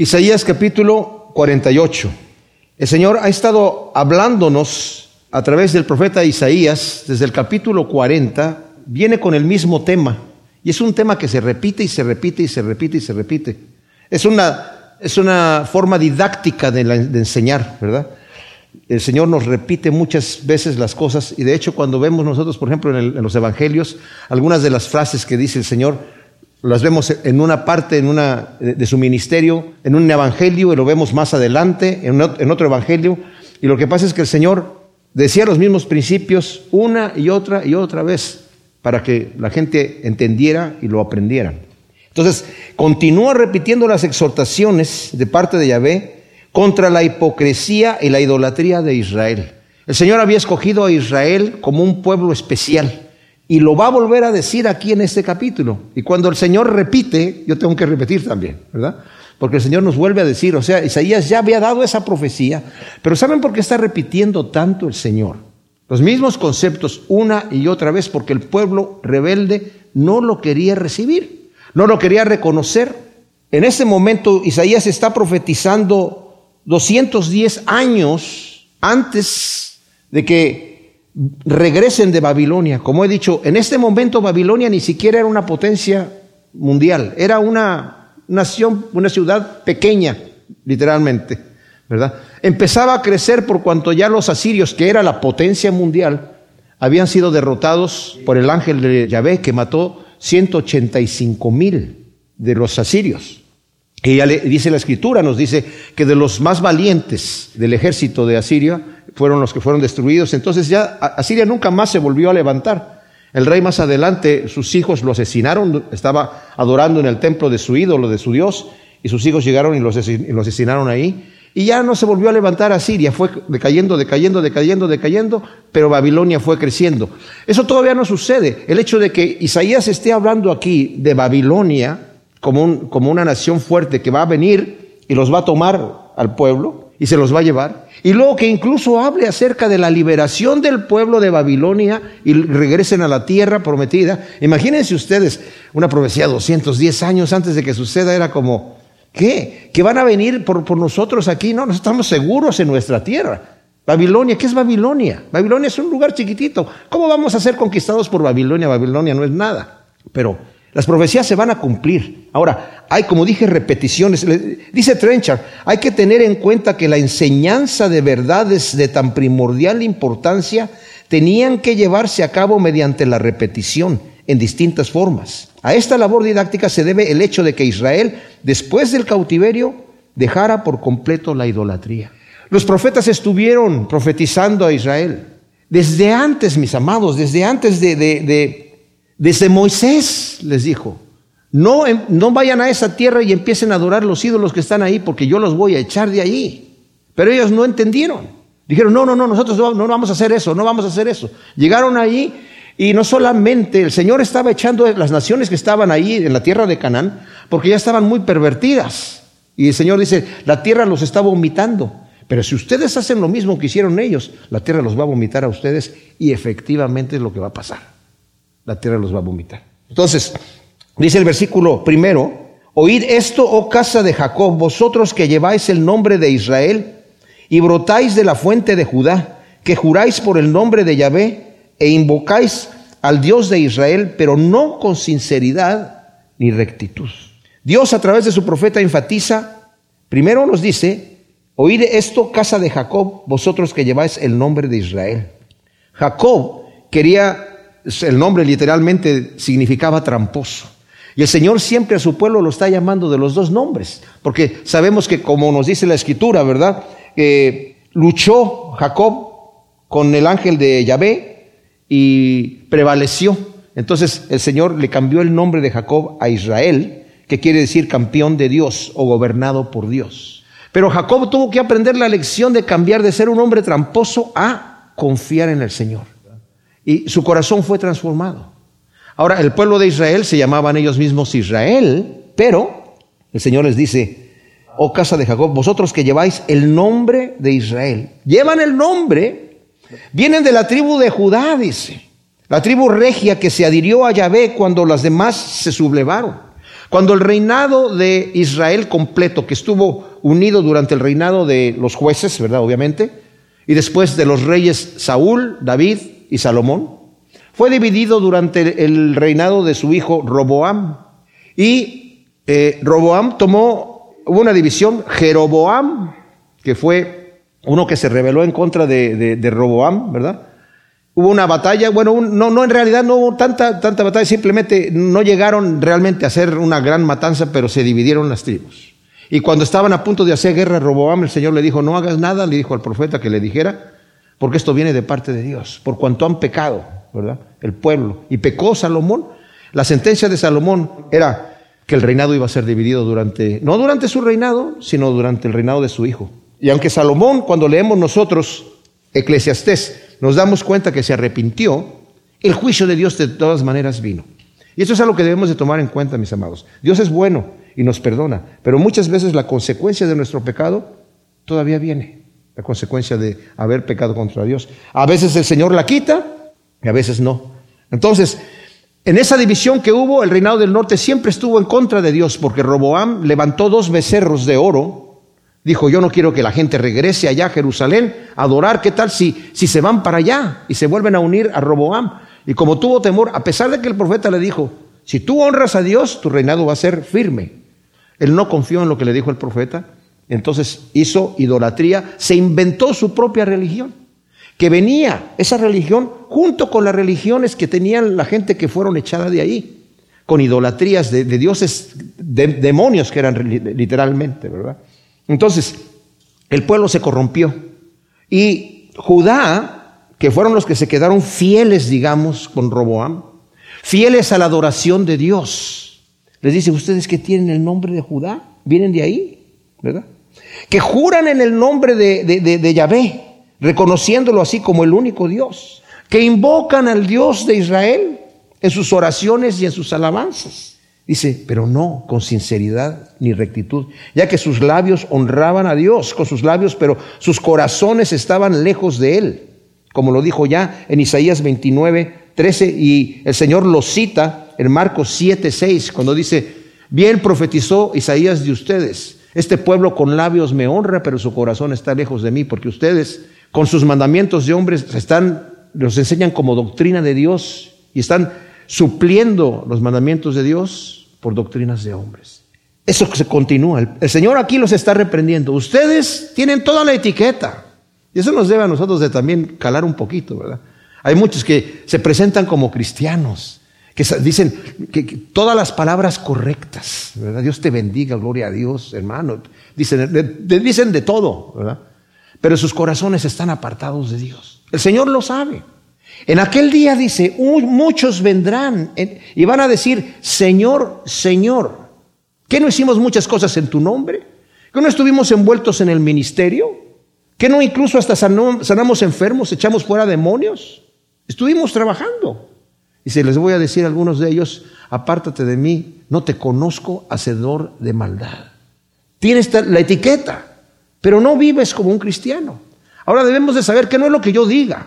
Isaías capítulo 48. El Señor ha estado hablándonos a través del profeta Isaías desde el capítulo 40, viene con el mismo tema. Y es un tema que se repite y se repite y se repite y se repite. Es una, es una forma didáctica de, enseñar, ¿verdad? El Señor nos repite muchas veces las cosas y de hecho cuando vemos nosotros, por ejemplo, en los evangelios, algunas de las frases que dice el Señor, las vemos en una parte en una, de su ministerio, en un evangelio, y lo vemos más adelante, en otro evangelio. Y lo que pasa es que el Señor decía los mismos principios una y otra y otra vez para que la gente entendiera y lo aprendiera. Entonces, continúa repitiendo las exhortaciones de parte de Yahvé contra la hipocresía y la idolatría de Israel. El Señor había escogido a Israel como un pueblo especial y lo va a volver a decir aquí en este capítulo. Y cuando el Señor repite, yo tengo que repetir también, ¿verdad? Porque el Señor nos vuelve a decir, o sea, Isaías ya había dado esa profecía, pero ¿saben por qué está repitiendo tanto el Señor? Los mismos conceptos una y otra vez porque el pueblo rebelde no lo quería recibir, no lo quería reconocer. En ese momento Isaías está profetizando 210 años antes de que regresen de Babilonia. Como he dicho, en este momento Babilonia ni siquiera era una potencia mundial, era una nación, una ciudad pequeña, literalmente, ¿verdad? Empezaba a crecer por cuanto ya los asirios, que era la potencia mundial, habían sido derrotados por el ángel de Yahvé que mató 185 mil de los asirios. Y ya le dice la escritura, nos dice que de los más valientes del ejército de Asiria, fueron los que fueron destruidos. Entonces ya Asiria nunca más se volvió a levantar. El rey más adelante, sus hijos lo asesinaron, estaba adorando en el templo de su ídolo, de su Dios, y sus hijos llegaron y lo asesinaron ahí. Y ya no se volvió a levantar Asiria, fue decayendo, decayendo, decayendo, decayendo, pero Babilonia fue creciendo. Eso todavía no sucede. El hecho de que Isaías esté hablando aquí de Babilonia como, como una nación fuerte que va a venir y los va a tomar al pueblo y se los va a llevar, y luego que incluso hable acerca de la liberación del pueblo de Babilonia y regresen a la tierra prometida. Imagínense ustedes, una profecía 210 años antes de que suceda era como, ¿qué? ¿Que van a venir por, por nosotros aquí? No, no estamos seguros en nuestra tierra. Babilonia, ¿qué es Babilonia? Babilonia es un lugar chiquitito. ¿Cómo vamos a ser conquistados por Babilonia? Babilonia no es nada. Pero las profecías se van a cumplir. Ahora, hay, como dije, repeticiones. Dice Trenchard, hay que tener en cuenta que la enseñanza de verdades de tan primordial importancia tenían que llevarse a cabo mediante la repetición en distintas formas. A esta labor didáctica se debe el hecho de que Israel, después del cautiverio, dejara por completo la idolatría. Los profetas estuvieron profetizando a Israel. Desde antes, mis amados, desde antes de, de desde Moisés les dijo, no, em, no vayan a esa tierra y empiecen a adorar los ídolos que están ahí porque yo los voy a echar de allí. Pero ellos no entendieron. Dijeron, no, no, no, nosotros no, no vamos a hacer eso, no vamos a hacer eso. Llegaron allí y no solamente el Señor estaba echando las naciones que estaban ahí en la tierra de Canaán, porque ya estaban muy pervertidas. Y el Señor dice, la tierra los está vomitando. Pero si ustedes hacen lo mismo que hicieron ellos, la tierra los va a vomitar a ustedes y efectivamente es lo que va a pasar la tierra los va a vomitar. Entonces, dice el versículo primero, oíd esto, oh casa de Jacob, vosotros que lleváis el nombre de Israel y brotáis de la fuente de Judá, que juráis por el nombre de Yahvé e invocáis al Dios de Israel, pero no con sinceridad ni rectitud. Dios a través de su profeta enfatiza, primero nos dice, oíd esto, casa de Jacob, vosotros que lleváis el nombre de Israel. Jacob quería el nombre literalmente significaba tramposo. Y el Señor siempre a su pueblo lo está llamando de los dos nombres, porque sabemos que como nos dice la escritura, ¿verdad? luchó Jacob con el ángel de Yahvé y prevaleció. Entonces el Señor le cambió el nombre de Jacob a Israel, que quiere decir campeón de Dios o gobernado por Dios. Pero Jacob tuvo que aprender la lección de cambiar de ser un hombre tramposo a confiar en el Señor y su corazón fue transformado. Ahora, el pueblo de Israel se llamaban ellos mismos Israel, pero el Señor les dice, oh casa de Jacob, vosotros que lleváis el nombre de Israel, llevan el nombre, vienen de la tribu de Judá, dice, la tribu regia que se adhirió a Yahvé cuando las demás se sublevaron. Cuando el reinado de Israel completo, que estuvo unido durante el reinado de los jueces, ¿verdad? Obviamente, y después de los reyes Saúl, David y Salomón, fue dividido durante el reinado de su hijo Roboam. Y eh, Roboam tomó, hubo una división, Jeroboam, que fue uno que se rebeló en contra de, de Roboam, ¿verdad? Hubo una batalla, bueno, no, no, en realidad no hubo tanta, tanta batalla, simplemente no llegaron realmente a hacer una gran matanza, pero se dividieron las tribus. Y cuando estaban a punto de hacer guerra Roboam, el Señor le dijo, no hagas nada, le dijo al profeta que le dijera, porque esto viene de parte de Dios, por cuanto han pecado, ¿verdad? El pueblo. Y pecó Salomón. La sentencia de Salomón era que el reinado iba a ser dividido durante, no durante su reinado, sino durante el reinado de su hijo. Y aunque Salomón, cuando leemos nosotros Eclesiastés, nos damos cuenta que se arrepintió, el juicio de Dios de todas maneras vino. Y eso es algo que debemos de tomar en cuenta, mis amados. Dios es bueno y nos perdona, pero muchas veces la consecuencia de nuestro pecado todavía viene, la consecuencia de haber pecado contra Dios. A veces el Señor la quita y a veces no. Entonces, en esa división que hubo, el reinado del norte siempre estuvo en contra de Dios, porque Roboam levantó dos becerros de oro Dijo, yo no quiero que la gente regrese allá a Jerusalén a adorar. ¿Qué tal si, si se van para allá y se vuelven a unir a Roboam? Y como tuvo temor, a pesar de que el profeta le dijo, si tú honras a Dios, tu reinado va a ser firme. Él no confió en lo que le dijo el profeta, entonces hizo idolatría, se inventó su propia religión, que venía esa religión junto con las religiones que tenían la gente que fueron echada de ahí, con idolatrías de, dioses, de, demonios que eran literalmente, ¿verdad? Entonces, el pueblo se corrompió. Y Judá, que fueron los que se quedaron fieles, digamos, con Roboam, fieles a la adoración de Dios, les dice, ustedes que tienen el nombre de Judá, vienen de ahí, ¿verdad? Que juran en el nombre de, de, de Yahvé, reconociéndolo así como el único Dios, que invocan al Dios de Israel en sus oraciones y en sus alabanzas. Dice, pero no con sinceridad ni rectitud, ya que sus labios honraban a Dios con sus labios, pero sus corazones estaban lejos de Él, como lo dijo ya en Isaías 29, 13, y el Señor lo cita en Marcos 7, 6, cuando dice, bien profetizó Isaías de ustedes, este pueblo con labios me honra, pero su corazón está lejos de mí, porque ustedes con sus mandamientos de hombres están, los enseñan como doctrina de Dios y están supliendo los mandamientos de Dios por doctrinas de hombres. Eso se continúa. El Señor aquí los está reprendiendo. Ustedes tienen toda la etiqueta. Y eso nos debe a nosotros de también calar un poquito, ¿verdad? Hay muchos que se presentan como cristianos, que dicen que, todas las palabras correctas, ¿verdad? Dios te bendiga, gloria a Dios, hermano. Dicen de, dicen de todo, ¿verdad? Pero sus corazones están apartados de Dios. El Señor lo sabe. En aquel día dice, muchos vendrán y van a decir, Señor, Señor, ¿qué no hicimos muchas cosas en tu nombre? ¿Que no estuvimos envueltos en el ministerio? ¿Que no incluso hasta sanamos enfermos, echamos fuera demonios? Estuvimos trabajando. Se les voy a decir a algunos de ellos, apártate de mí, no te conozco, hacedor de maldad. Tienes la etiqueta, pero no vives como un cristiano. Ahora debemos de saber que no es lo que yo diga,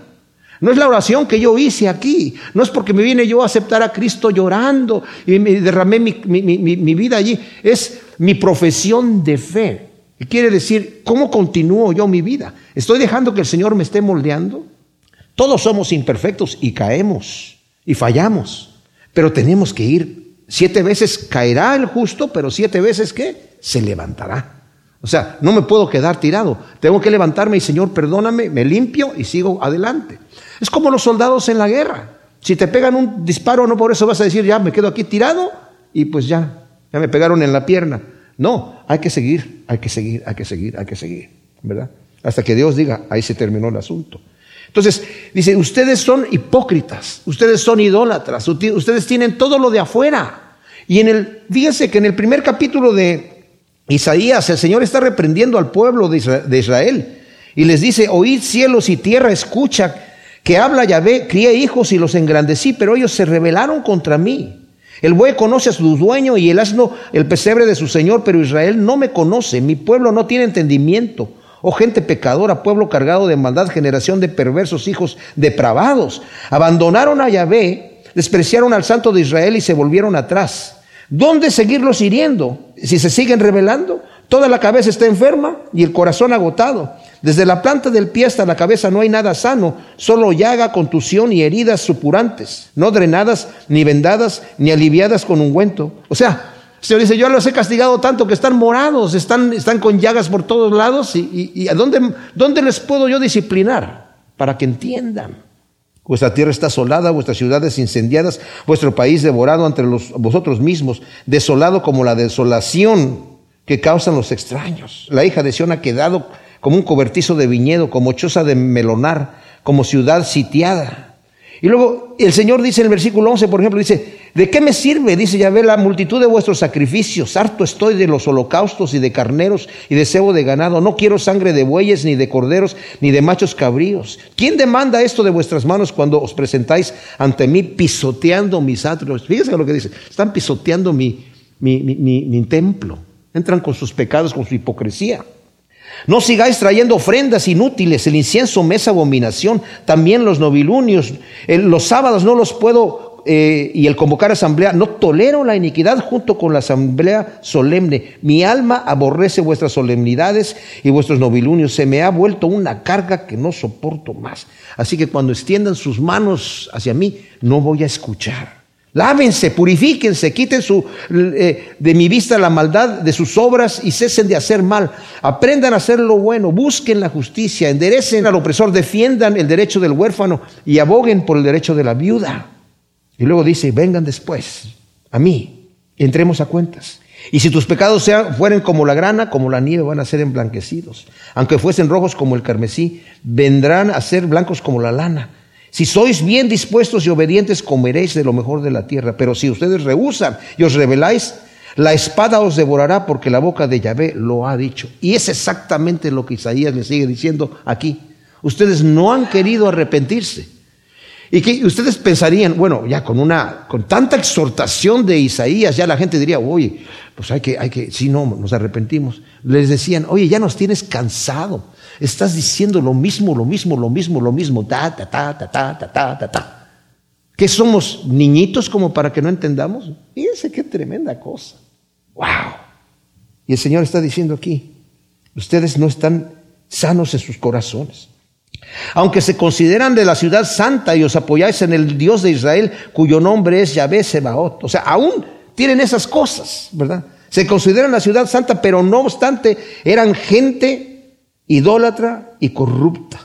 no es la oración que yo hice aquí. No es porque me vine yo a aceptar a Cristo llorando y me derramé mi, vida allí. Es mi profesión de fe. Y quiere decir, ¿cómo continúo yo mi vida? ¿Estoy dejando que el Señor me esté moldeando? Todos somos imperfectos y caemos y fallamos. Pero tenemos que ir. Siete veces caerá el justo, pero siete veces ¿qué? Se levantará. O sea, no me puedo quedar tirado. Tengo que levantarme y Señor, perdóname, me limpio y sigo adelante. Es como los soldados en la guerra. Si te pegan un disparo, no por eso vas a decir, ya me quedo aquí tirado y pues ya, ya me pegaron en la pierna. No, hay que seguir, hay que seguir, hay que seguir, hay que seguir, ¿verdad? Hasta que Dios diga, ahí se terminó el asunto. Entonces, dice, ustedes son hipócritas, ustedes son idólatras, ustedes tienen todo lo de afuera. Y en el, fíjense que en el primer capítulo de Isaías, el Señor está reprendiendo al pueblo de Israel y les dice, oíd cielos y tierra, escucha que habla Yahvé, crié hijos y los engrandecí, pero ellos se rebelaron contra mí. El buey conoce a su dueño y el asno el pesebre de su señor, pero Israel no me conoce, mi pueblo no tiene entendimiento. Oh gente pecadora, pueblo cargado de maldad, generación de perversos hijos depravados. Abandonaron a Yahvé, despreciaron al santo de Israel y se volvieron atrás. ¿Dónde seguirlos hiriendo? Si se siguen rebelando, toda la cabeza está enferma y el corazón agotado. Desde la planta del pie hasta la cabeza no hay nada sano, solo llaga, contusión y heridas supurantes, no drenadas, ni vendadas, ni aliviadas con ungüento. O sea, Señor dice, yo los he castigado tanto que están morados, están, están con llagas por todos lados, y, ¿a dónde, dónde les puedo yo disciplinar? Para que entiendan. Vuestra tierra está asolada, vuestras ciudades incendiadas, vuestro país devorado entre vosotros mismos, desolado como la desolación que causan los extraños. La hija de Sión ha quedado como un cobertizo de viñedo, como choza de melonar, como ciudad sitiada. Y luego el Señor dice en el versículo 11, por ejemplo, dice, ¿de qué me sirve? Dice Yahvé, la multitud de vuestros sacrificios. Harto estoy de los holocaustos y de carneros y de cebo de ganado. No quiero sangre de bueyes, ni de corderos, ni de machos cabríos. ¿Quién demanda esto de vuestras manos cuando os presentáis ante mí pisoteando mis atrios? Fíjense lo que dice. Están pisoteando mi, mi, mi, mi templo. Entran con sus pecados, con su hipocresía. No sigáis trayendo ofrendas inútiles, el incienso me es abominación, también los novilunios, los sábados no los puedo, eh, y el convocar asamblea, no tolero la iniquidad junto con la asamblea solemne. Mi alma aborrece vuestras solemnidades y vuestros novilunios, se me ha vuelto una carga que no soporto más. Así que cuando extiendan sus manos hacia mí, no voy a escuchar. Lávense, purifíquense, quiten eh, de mi vista la maldad de sus obras y cesen de hacer mal. Aprendan a hacer lo bueno, busquen la justicia, enderecen al opresor, defiendan el derecho del huérfano y aboguen por el derecho de la viuda. Y luego dice, vengan después a mí, entremos a cuentas. Y si tus pecados sean, fueren como la grana, como la nieve, van a ser emblanquecidos. Aunque fuesen rojos como el carmesí, vendrán a ser blancos como la lana. Si sois bien dispuestos y obedientes, comeréis de lo mejor de la tierra. Pero si ustedes rehusan y os rebeláis, la espada os devorará porque la boca de Yahvé lo ha dicho. Y es exactamente lo que Isaías le sigue diciendo aquí. Ustedes no han querido arrepentirse. Y que ustedes pensarían, bueno, ya con una, con tanta exhortación de Isaías, ya la gente diría, oye, pues hay que, hay que, si no, nos arrepentimos. Les decían, oye, ya nos tienes cansado. Estás diciendo lo mismo, lo mismo, lo mismo, lo mismo, ta, ta, ta, ta, ta, ta, ta, ta, ta. ¿Qué somos niñitos como para que no entendamos? Fíjense qué tremenda cosa. ¡Wow! Y el Señor está diciendo aquí, ustedes no están sanos en sus corazones. Aunque se consideran de la ciudad santa y os apoyáis en el Dios de Israel, cuyo nombre es Yahvé Sebaot. O sea, aún tienen esas cosas, ¿verdad? Se consideran la ciudad santa, pero no obstante eran gente idólatra y corrupta.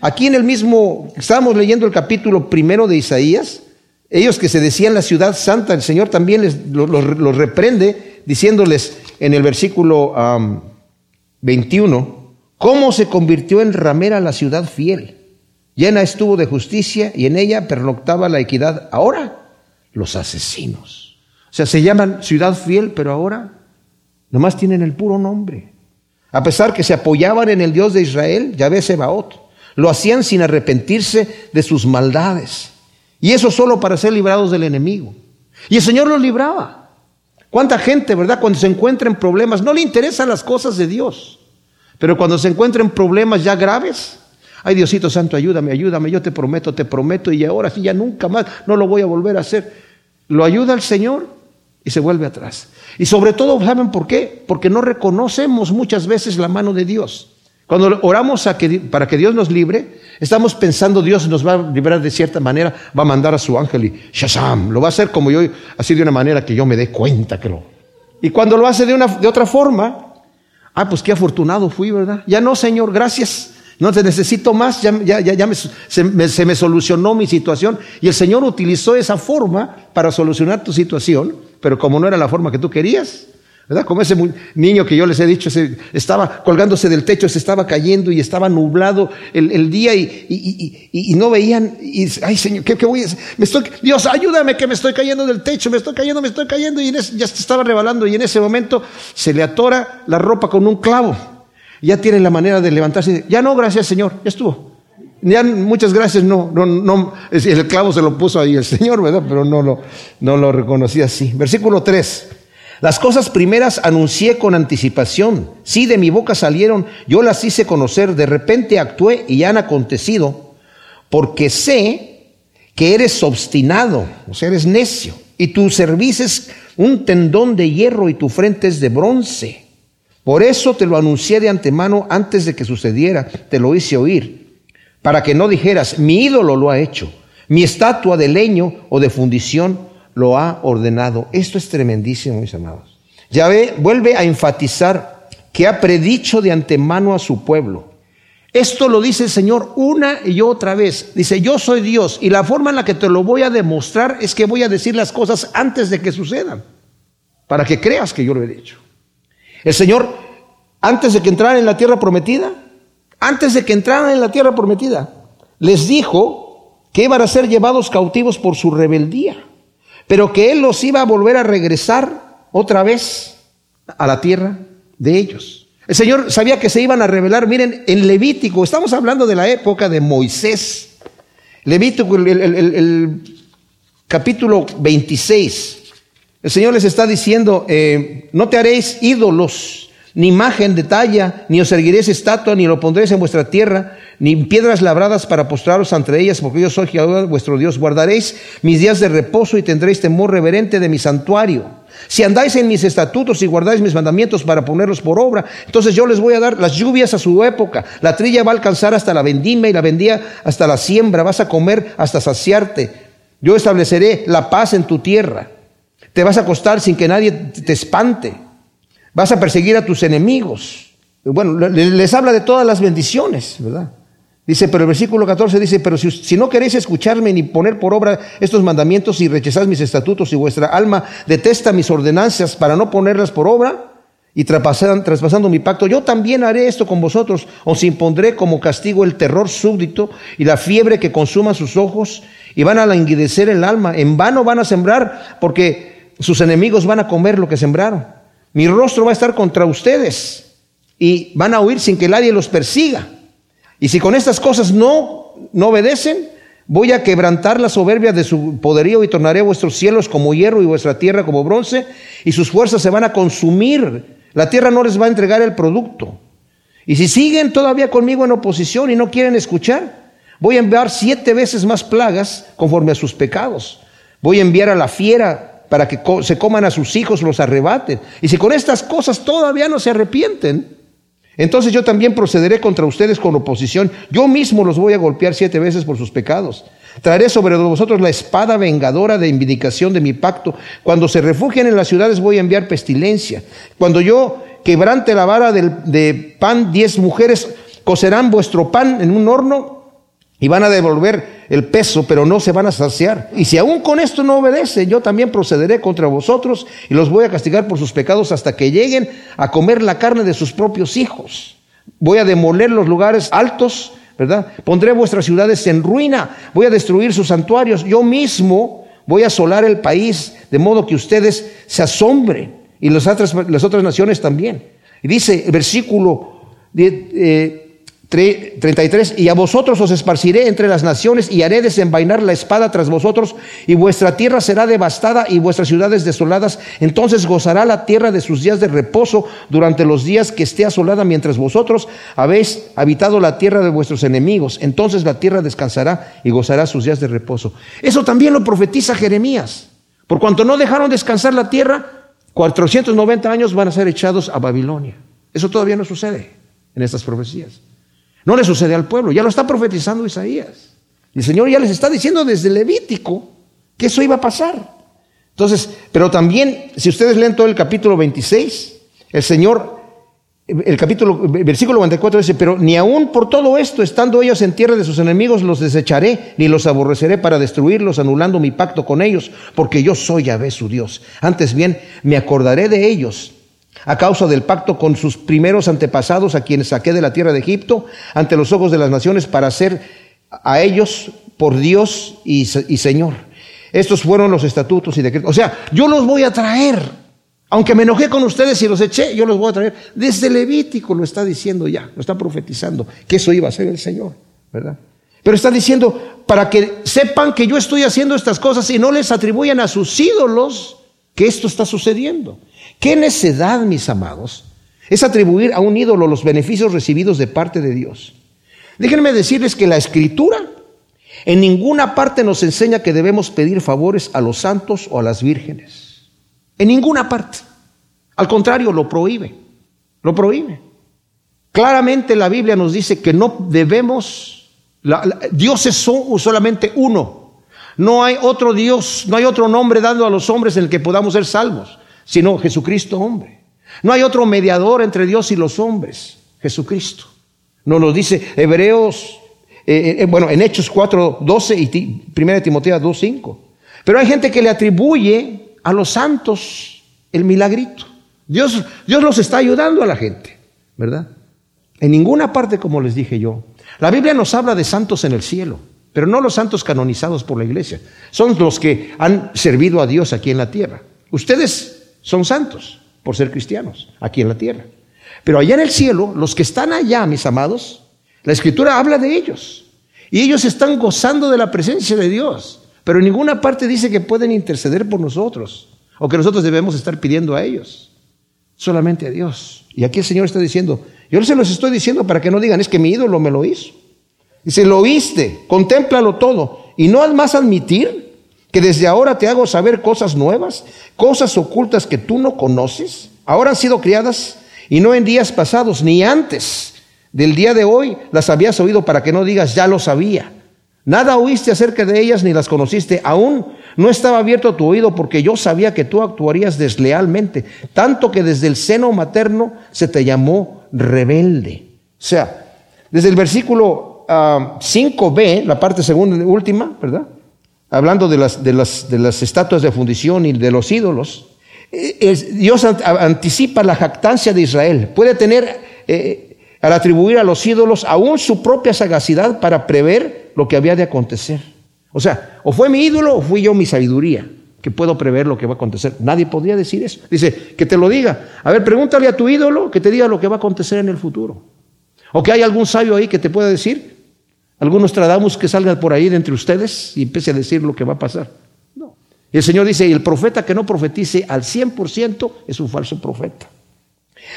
Aquí en el mismo, estábamos leyendo el capítulo primero de Isaías, ellos que se decían la ciudad santa, el Señor también les, los, reprende diciéndoles en el versículo 21, cómo se convirtió en ramera la ciudad fiel. Llena estuvo de justicia y en ella pernoctaba la equidad. Ahora, los asesinos. O sea, se llaman ciudad fiel, pero ahora nomás tienen el puro nombre. A pesar que se apoyaban en el Dios de Israel, Yahvé Sebaot, lo hacían sin arrepentirse de sus maldades. Y eso solo para ser librados del enemigo. Y el Señor los libraba. ¿Cuánta gente, verdad, cuando se encuentra en problemas, no le interesan las cosas de Dios? Pero cuando se encuentren problemas ya graves, ay Diosito Santo, ayúdame, ayúdame, yo te prometo, te prometo, y ahora sí ya nunca más, no lo voy a volver a hacer. Lo ayuda el Señor y se vuelve atrás. Y sobre todo, ¿saben por qué? Porque no reconocemos muchas veces la mano de Dios. Cuando oramos para que Dios nos libre, estamos pensando Dios nos va a librar de cierta manera, va a mandar a su ángel y Shazam, lo va a hacer como yo, así de una manera que yo me dé cuenta que lo. Y cuando lo hace de, una, de otra forma, Ah, pues qué afortunado fui, ¿verdad? Ya no, Señor, gracias. No te necesito más, ya, ya, ya, me, se, me, se, me, solucionó mi situación. Y el Señor utilizó esa forma para solucionar tu situación, pero como no era la forma que tú querías, ¿verdad? Como ese niño que yo les he dicho, estaba colgándose del techo, se estaba cayendo y estaba nublado el, día y, no veían, y, ay Señor, ¿qué, voy a hacer? Me estoy, Dios, ayúdame que me estoy cayendo del techo, me estoy cayendo, me estoy cayendo y en ese, ya se estaba rebalando y en ese momento se le atora la ropa con un clavo. Ya tiene la manera de levantarse ya no, gracias Señor, ya estuvo. Ya muchas gracias, no, no, no, el clavo se lo puso ahí el Señor, ¿verdad? Pero no lo, no lo reconocí así. Versículo 3. Las cosas primeras anuncié con anticipación. Sí, de mi boca salieron, yo las hice conocer, de repente actué y han acontecido, porque sé que eres obstinado, o sea, eres necio, y tus services un tendón de hierro y tu frente es de bronce. Por eso te lo anuncié de antemano antes de que sucediera, te lo hice oír, para que no dijeras, mi ídolo lo ha hecho, mi estatua de leño o de fundición lo ha ordenado. Esto es tremendísimo, mis amados. Yahvé vuelve a enfatizar que ha predicho de antemano a su pueblo. Esto lo dice el Señor una y otra vez. Dice, yo soy Dios y la forma en la que te lo voy a demostrar es que voy a decir las cosas antes de que sucedan, para que creas que yo lo he dicho. El Señor, antes de que entraran en la tierra prometida, antes de que entraran en la tierra prometida, les dijo que iban a ser llevados cautivos por su rebeldía, pero que Él los iba a volver a regresar otra vez a la tierra de ellos. El Señor sabía que se iban a revelar. Miren, en Levítico, estamos hablando de la época de Moisés. Levítico, el, capítulo 26. El Señor les está diciendo, eh, no te haréis ídolos, ni imagen de talla, ni os erguiréis estatua, ni lo pondréis en vuestra tierra, ni piedras labradas para postraros entre ellas, porque yo soy Jehová vuestro Dios. Guardaréis mis días de reposo y tendréis temor reverente de mi santuario. Si andáis en mis estatutos y guardáis mis mandamientos para ponerlos por obra, entonces yo les voy a dar las lluvias a su época. La trilla va a alcanzar hasta la vendimia y la vendía hasta la siembra. Vas a comer hasta saciarte. Yo estableceré la paz en tu tierra. Te vas a acostar sin que nadie te espante. Vas a perseguir a tus enemigos. Bueno, les habla de todas las bendiciones, ¿verdad? Dice, pero el versículo 14 dice, pero si, no queréis escucharme ni poner por obra estos mandamientos y rechazáis mis estatutos y vuestra alma detesta mis ordenanzas para no ponerlas por obra y traspasando mi pacto, yo también haré esto con vosotros, os impondré como castigo el terror súbdito y la fiebre que consuma sus ojos y van a languidecer el alma, en vano van a sembrar porque sus enemigos van a comer lo que sembraron. Mi rostro va a estar contra ustedes y van a huir sin que nadie los persiga. Y si con estas cosas no, no obedecen, voy a quebrantar la soberbia de su poderío y tornaré vuestros cielos como hierro y vuestra tierra como bronce, y sus fuerzas se van a consumir. La tierra no les va a entregar el producto. Y si siguen todavía conmigo en oposición y no quieren escuchar, voy a enviar siete veces más plagas conforme a sus pecados. Voy a enviar a la fiera para que se coman a sus hijos, los arrebaten. Y si con estas cosas todavía no se arrepienten, entonces yo también procederé contra ustedes con oposición. Yo mismo los voy a golpear siete veces por sus pecados. Traeré sobre vosotros la espada vengadora de vindicación de mi pacto. Cuando se refugien en las ciudades voy a enviar pestilencia. Cuando yo quebrante la vara de pan, diez mujeres cocerán vuestro pan en un horno y van a devolver el peso, pero no se van a saciar. Y si aún con esto no obedecen, yo también procederé contra vosotros y los voy a castigar por sus pecados hasta que lleguen a comer la carne de sus propios hijos. Voy a demoler los lugares altos, ¿verdad? Pondré vuestras ciudades en ruina, voy a destruir sus santuarios. Yo mismo voy a asolar el país, de modo que ustedes se asombren y las otras, las otras naciones también. Y dice versículo eh, 33, y a vosotros os esparciré entre las naciones y haré desenvainar la espada tras vosotros y vuestra tierra será devastada y vuestras ciudades desoladas. Entonces gozará la tierra de sus días de reposo durante los días que esté asolada mientras vosotros habéis habitado la tierra de vuestros enemigos. Entonces la tierra descansará y gozará sus días de reposo. Eso también lo profetiza Jeremías. Por cuanto no dejaron descansar la tierra, 490 años van a ser echados a Babilonia. Eso todavía no sucede en estas profecías. No le sucede al pueblo, ya lo está profetizando Isaías. El Señor ya les está diciendo desde Levítico que eso iba a pasar. Entonces, pero también, si ustedes leen todo el capítulo 26, el Señor, el capítulo, versículo 94 dice, pero ni aun por todo esto, estando ellos en tierra de sus enemigos, los desecharé, ni los aborreceré para destruirlos, anulando mi pacto con ellos, porque yo soy Yahvé su Dios. Antes bien, me acordaré de ellos a causa del pacto con sus primeros antepasados a quienes saqué de la tierra de Egipto ante los ojos de las naciones para ser a ellos por Dios y, Señor. Estos fueron los estatutos y decretos. O sea, yo los voy a traer. Aunque me enojé con ustedes y los eché, yo los voy a traer. Desde Levítico lo está diciendo ya, lo está profetizando, que eso iba a ser el Señor, ¿verdad? Pero está diciendo, para que sepan que yo estoy haciendo estas cosas y no les atribuyan a sus ídolos que esto está sucediendo. Qué necedad, mis amados, es atribuir a un ídolo los beneficios recibidos de parte de Dios. Déjenme decirles que la escritura en ninguna parte nos enseña que debemos pedir favores a los santos o a las vírgenes. En ninguna parte. Al contrario, lo prohíbe. Lo prohíbe. Claramente la Biblia nos dice que no debemos, Dios es solamente uno. No hay otro Dios, no hay otro nombre dado a los hombres en el que podamos ser salvos, sino Jesucristo hombre. No hay otro mediador entre Dios y los hombres, Jesucristo. Nos lo dice Hebreos, eh, eh, bueno, en Hechos 4, 12 y 1 Timoteo 2, 5. Pero hay gente que le atribuye a los santos el milagrito. Dios, Dios los está ayudando a la gente, ¿verdad? En ninguna parte, como les dije yo. La Biblia nos habla de santos en el cielo, pero no los santos canonizados por la iglesia. Son los que han servido a Dios aquí en la tierra. Ustedes son santos por ser cristianos aquí en la tierra. Pero allá en el cielo, los que están allá, mis amados, la escritura habla de ellos. Y ellos están gozando de la presencia de Dios. Pero en ninguna parte dice que pueden interceder por nosotros o que nosotros debemos estar pidiendo a ellos. Solamente a Dios. Y aquí el Señor está diciendo, yo se los estoy diciendo para que no digan, es que mi ídolo me lo hizo. Dice, lo oíste, contémplalo todo. Y no has más admitir que desde ahora te hago saber cosas nuevas, cosas ocultas que tú no conoces. Ahora han sido criadas y no en días pasados, ni antes del día de hoy las habías oído para que no digas, ya lo sabía. Nada oíste acerca de ellas ni las conociste. Aún no estaba abierto tu oído porque yo sabía que tú actuarías deslealmente, tanto que desde el seno materno se te llamó rebelde. O sea, desde el versículo 5b, ah, la parte segunda y última, ¿verdad? Hablando de las, de, las, de las estatuas de fundición y de los ídolos, eh, Dios anticipa la jactancia de Israel. Puede tener, eh, al atribuir a los ídolos, aún su propia sagacidad para prever lo que había de acontecer. O sea, o fue mi ídolo o fui yo mi sabiduría, que puedo prever lo que va a acontecer. Nadie podría decir eso. Dice, que te lo diga. A ver, pregúntale a tu ídolo que te diga lo que va a acontecer en el futuro. O que hay algún sabio ahí que te pueda decir. Algunos tratamos que salgan por ahí de entre ustedes y empiece a decir lo que va a pasar. No. Y el Señor dice, y el profeta que no profetice al 100% es un falso profeta.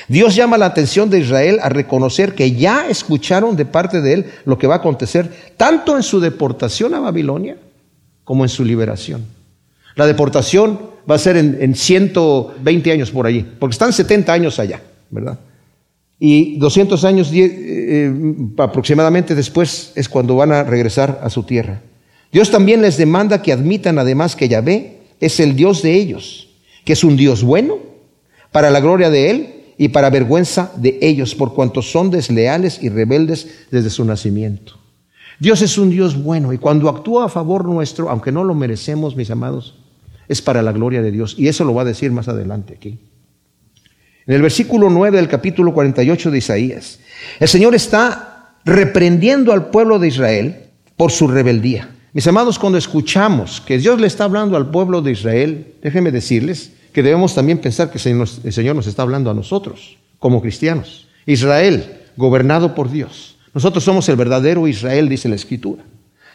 Dios llama la atención de Israel a reconocer que ya escucharon de parte de él lo que va a acontecer, tanto en su deportación a Babilonia como en su liberación. La deportación va a ser en, 120 años por allí, porque están 70 años allá, ¿verdad? Y 200 años eh, eh, aproximadamente después es cuando van a regresar a su tierra. Dios también les demanda que admitan además que Yahvé es el Dios de ellos, que es un Dios bueno para la gloria de Él y para vergüenza de ellos, por cuanto son desleales y rebeldes desde su nacimiento. Dios es un Dios bueno y cuando actúa a favor nuestro, aunque no lo merecemos, mis amados, es para la gloria de Dios. Y eso lo va a decir más adelante aquí. En el versículo 9 del capítulo 48 de Isaías, el Señor está reprendiendo al pueblo de Israel por su rebeldía. Mis amados, cuando escuchamos que Dios le está hablando al pueblo de Israel, déjenme decirles que debemos también pensar que el Señor nos está hablando a nosotros, como cristianos. Israel, gobernado por Dios. Nosotros somos el verdadero Israel, dice la Escritura.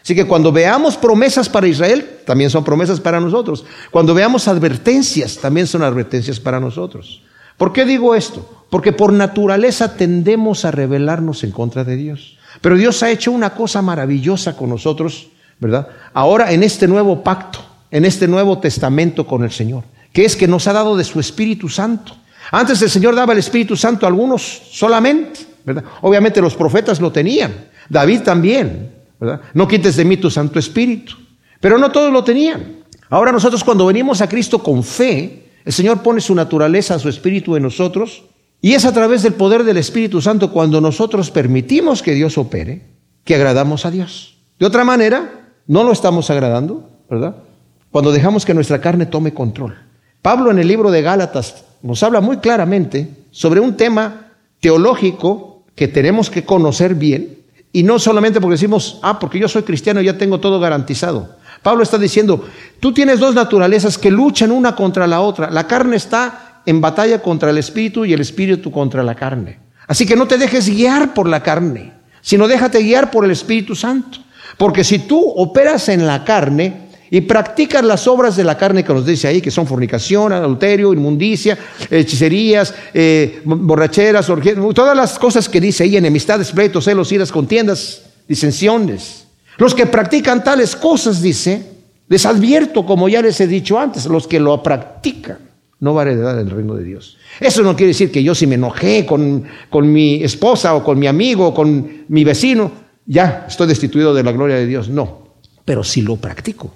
Así que cuando veamos promesas para Israel, también son promesas para nosotros. Cuando veamos advertencias, también son advertencias para nosotros. ¿Por qué digo esto? Porque por naturaleza tendemos a rebelarnos en contra de Dios. Pero Dios ha hecho una cosa maravillosa con nosotros, ¿verdad? Ahora en este nuevo pacto, en este nuevo testamento con el Señor que es que nos ha dado de su Espíritu Santo. Antes el Señor daba el Espíritu Santo a algunos solamente, ¿verdad? Obviamente los profetas lo tenían, David también, ¿verdad? No quites de mí tu Santo Espíritu, pero no todos lo tenían. Ahora nosotros cuando venimos a Cristo con fe, el Señor pone su naturaleza, su Espíritu en nosotros, y es a través del poder del Espíritu Santo cuando nosotros permitimos que Dios opere, que agradamos a Dios. De otra manera, no lo estamos agradando, ¿verdad? Cuando dejamos que nuestra carne tome control. Pablo en el libro de Gálatas nos habla muy claramente sobre un tema teológico que tenemos que conocer bien y no solamente porque decimos, ah, porque yo soy cristiano ya tengo todo garantizado. Pablo está diciendo, tú tienes dos naturalezas que luchan una contra la otra. La carne está en batalla contra el espíritu y el espíritu contra la carne. Así que no te dejes guiar por la carne, sino déjate guiar por el Espíritu Santo. Porque si tú operas en la carne, y practicas las obras de la carne que nos dice ahí, que son fornicación, adulterio, inmundicia, hechicerías, eh, borracheras, orgías, todas las cosas que dice ahí, enemistades, pleitos, celos, iras, contiendas, disensiones. Los que practican tales cosas, dice, les advierto, como ya les he dicho antes, los que lo practican. no va a heredar el reino de Dios. Eso no quiere decir que yo si me enojé con, con mi esposa o con mi amigo o con mi vecino, ya estoy destituido de la gloria de Dios. No, pero si lo practico,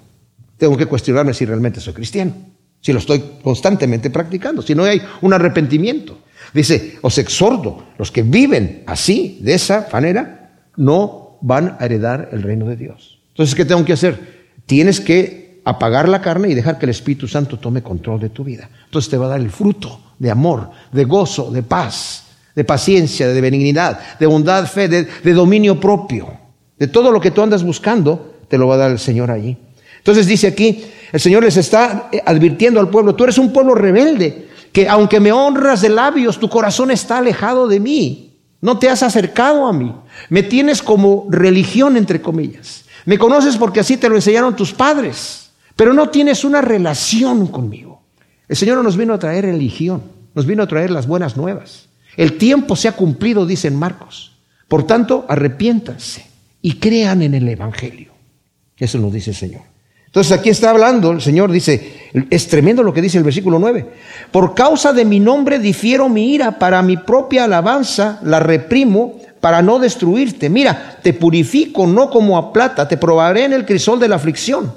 tengo que cuestionarme si realmente soy cristiano, si lo estoy constantemente practicando, si no hay un arrepentimiento. Dice, os exhorto, los que viven así, de esa manera, no van a heredar el reino de Dios. Entonces, ¿qué tengo que hacer? Tienes que apagar la carne y dejar que el Espíritu Santo tome control de tu vida. Entonces te va a dar el fruto de amor, de gozo, de paz, de paciencia, de benignidad, de bondad, fe, de, dominio propio. De todo lo que tú andas buscando, te lo va a dar el Señor allí. Entonces dice aquí, el Señor les está eh, advirtiendo al pueblo, tú eres un pueblo rebelde, que aunque me honras de labios, tu corazón está alejado de mí. No te has acercado a mí. Me tienes como religión, entre comillas. Me conoces porque así te lo enseñaron tus padres, pero no tienes una relación conmigo. El Señor no nos vino a traer religión, nos vino a traer las buenas nuevas. El tiempo se ha cumplido, dicen Marcos. Por tanto, arrepiéntanse y crean en el Evangelio. Eso nos dice el Señor. Entonces aquí está hablando, el Señor dice, es tremendo lo que dice el versículo 9. Por causa de mi nombre difiero mi ira, para mi propia alabanza la reprimo para no destruirte. Mira, te purifico no como a plata, te probaré en el crisol de la aflicción.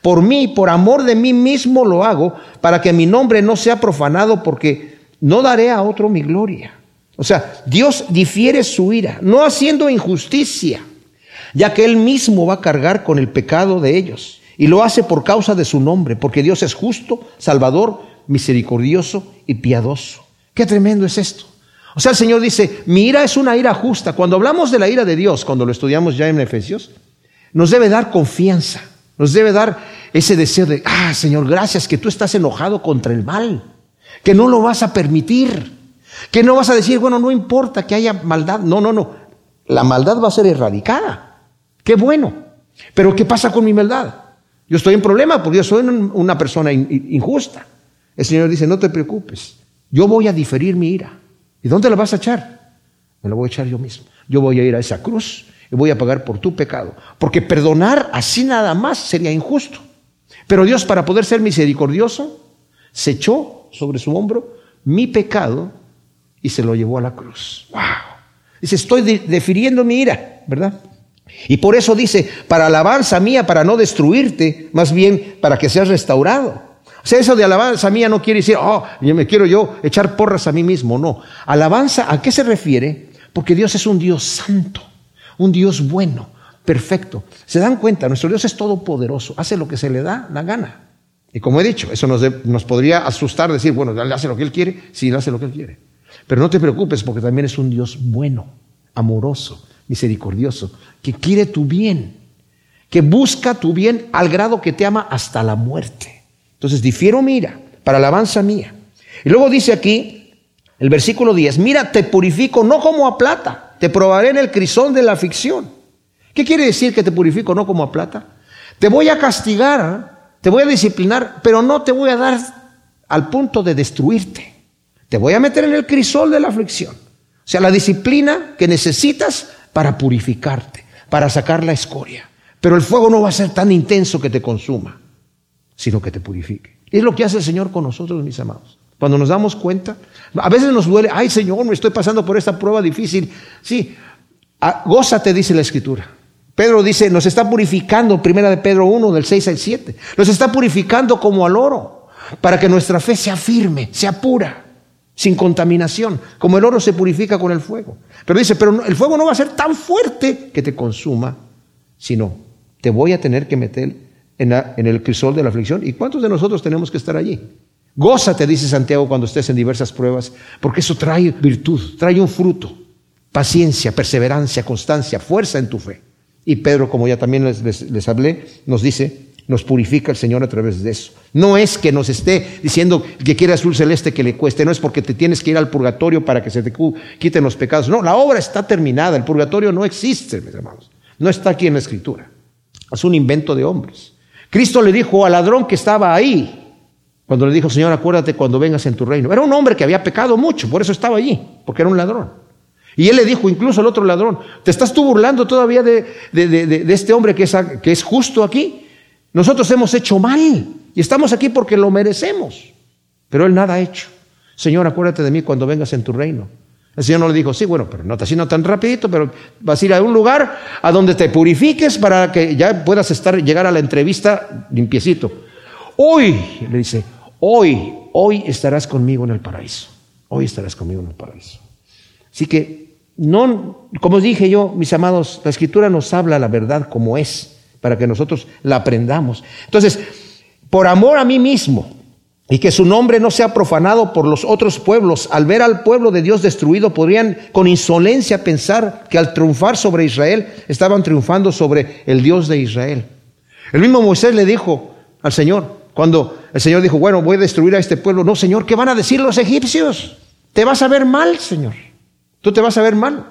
Por mí, por amor de mí mismo lo hago, para que mi nombre no sea profanado, porque no daré a otro mi gloria. O sea, Dios difiere su ira, no haciendo injusticia ya que Él mismo va a cargar con el pecado de ellos. Y lo hace por causa de su nombre, porque Dios es justo, salvador, misericordioso y piadoso. Qué tremendo es esto. O sea, el Señor dice, mi ira es una ira justa. Cuando hablamos de la ira de Dios, cuando lo estudiamos ya en Efesios, nos debe dar confianza, nos debe dar ese deseo de, ah, Señor, gracias que tú estás enojado contra el mal, que no lo vas a permitir, que no vas a decir, bueno, no importa que haya maldad. No, no, no. La maldad va a ser erradicada. Qué bueno. Pero ¿qué pasa con mi maldad? Yo estoy en problema porque yo soy una persona injusta. El Señor dice, no te preocupes, yo voy a diferir mi ira. ¿Y dónde la vas a echar? Me la voy a echar yo mismo. Yo voy a ir a esa cruz y voy a pagar por tu pecado. Porque perdonar así nada más sería injusto. Pero Dios, para poder ser misericordioso, se echó sobre su hombro mi pecado y se lo llevó a la cruz. ¡Wow! Dice, estoy defiriendo mi ira, ¿verdad? Y por eso dice, para alabanza mía, para no destruirte, más bien para que seas restaurado. O sea, eso de alabanza mía no quiere decir, oh, yo me quiero yo echar porras a mí mismo, no. Alabanza, ¿a qué se refiere? Porque Dios es un Dios santo, un Dios bueno, perfecto. ¿Se dan cuenta? Nuestro Dios es todopoderoso, hace lo que se le da la gana. Y como he dicho, eso nos, nos podría asustar decir, bueno, le hace lo que Él quiere, sí, le hace lo que Él quiere. Pero no te preocupes porque también es un Dios bueno, amoroso, misericordioso, que quiere tu bien, que busca tu bien al grado que te ama hasta la muerte. Entonces, difiero mira, para alabanza mía. Y luego dice aquí, el versículo 10, mira, te purifico no como a plata, te probaré en el crisol de la aflicción. ¿Qué quiere decir que te purifico no como a plata? Te voy a castigar, te voy a disciplinar, pero no te voy a dar al punto de destruirte. Te voy a meter en el crisol de la aflicción. O sea, la disciplina que necesitas para purificarte, para sacar la escoria. Pero el fuego no va a ser tan intenso que te consuma, sino que te purifique. Es lo que hace el Señor con nosotros, mis amados. Cuando nos damos cuenta, a veces nos duele, ay Señor, me estoy pasando por esta prueba difícil. Sí, gózate, dice la Escritura. Pedro dice, nos está purificando, primera de Pedro 1, del 6 al 7. Nos está purificando como al oro, para que nuestra fe sea firme, sea pura sin contaminación, como el oro se purifica con el fuego. Pero dice, pero el fuego no va a ser tan fuerte que te consuma, sino te voy a tener que meter en, el crisol de la aflicción. ¿Y cuántos de nosotros tenemos que estar allí? Gózate, dice Santiago, cuando estés en diversas pruebas, porque eso trae virtud, trae un fruto, paciencia, perseverancia, constancia, fuerza en tu fe. Y Pedro, como ya también les hablé, nos dice, nos purifica el Señor a través de eso. No es que nos esté diciendo que quiere azul celeste que le cueste, no es porque te tienes que ir al purgatorio para que se te quiten los pecados. No, la obra está terminada, el purgatorio no existe, mis hermanos. No está aquí en la escritura. Es un invento de hombres. Cristo le dijo al ladrón que estaba ahí, cuando le dijo, Señor, acuérdate cuando vengas en tu reino. Era un hombre que había pecado mucho, por eso estaba allí, porque era un ladrón. Y él le dijo, incluso al otro ladrón, ¿te estás tú burlando todavía de, este hombre que es justo aquí? Nosotros hemos hecho mal y estamos aquí porque lo merecemos. Pero él nada ha hecho. Señor, acuérdate de mí cuando vengas en tu reino. El Señor no le dijo, sí, bueno, pero no te así tan rapidito, pero vas a ir a un lugar a donde te purifiques para que ya puedas estar, llegar a la entrevista limpiecito. Hoy, le dice, hoy, hoy estarás conmigo en el paraíso. Hoy estarás conmigo en el paraíso. Así que, no, como dije yo, mis amados, la escritura nos habla la verdad como es, para que nosotros la aprendamos. Entonces, por amor a mí mismo, y que su nombre no sea profanado por los otros pueblos. Al ver al pueblo de Dios destruido, podrían con insolencia pensar que al triunfar sobre Israel, estaban triunfando sobre el Dios de Israel. El mismo Moisés le dijo al Señor, cuando el Señor dijo, bueno, voy a destruir a este pueblo, no, Señor, ¿qué van a decir los egipcios? Te vas a ver mal, Señor. Tú te vas a ver mal.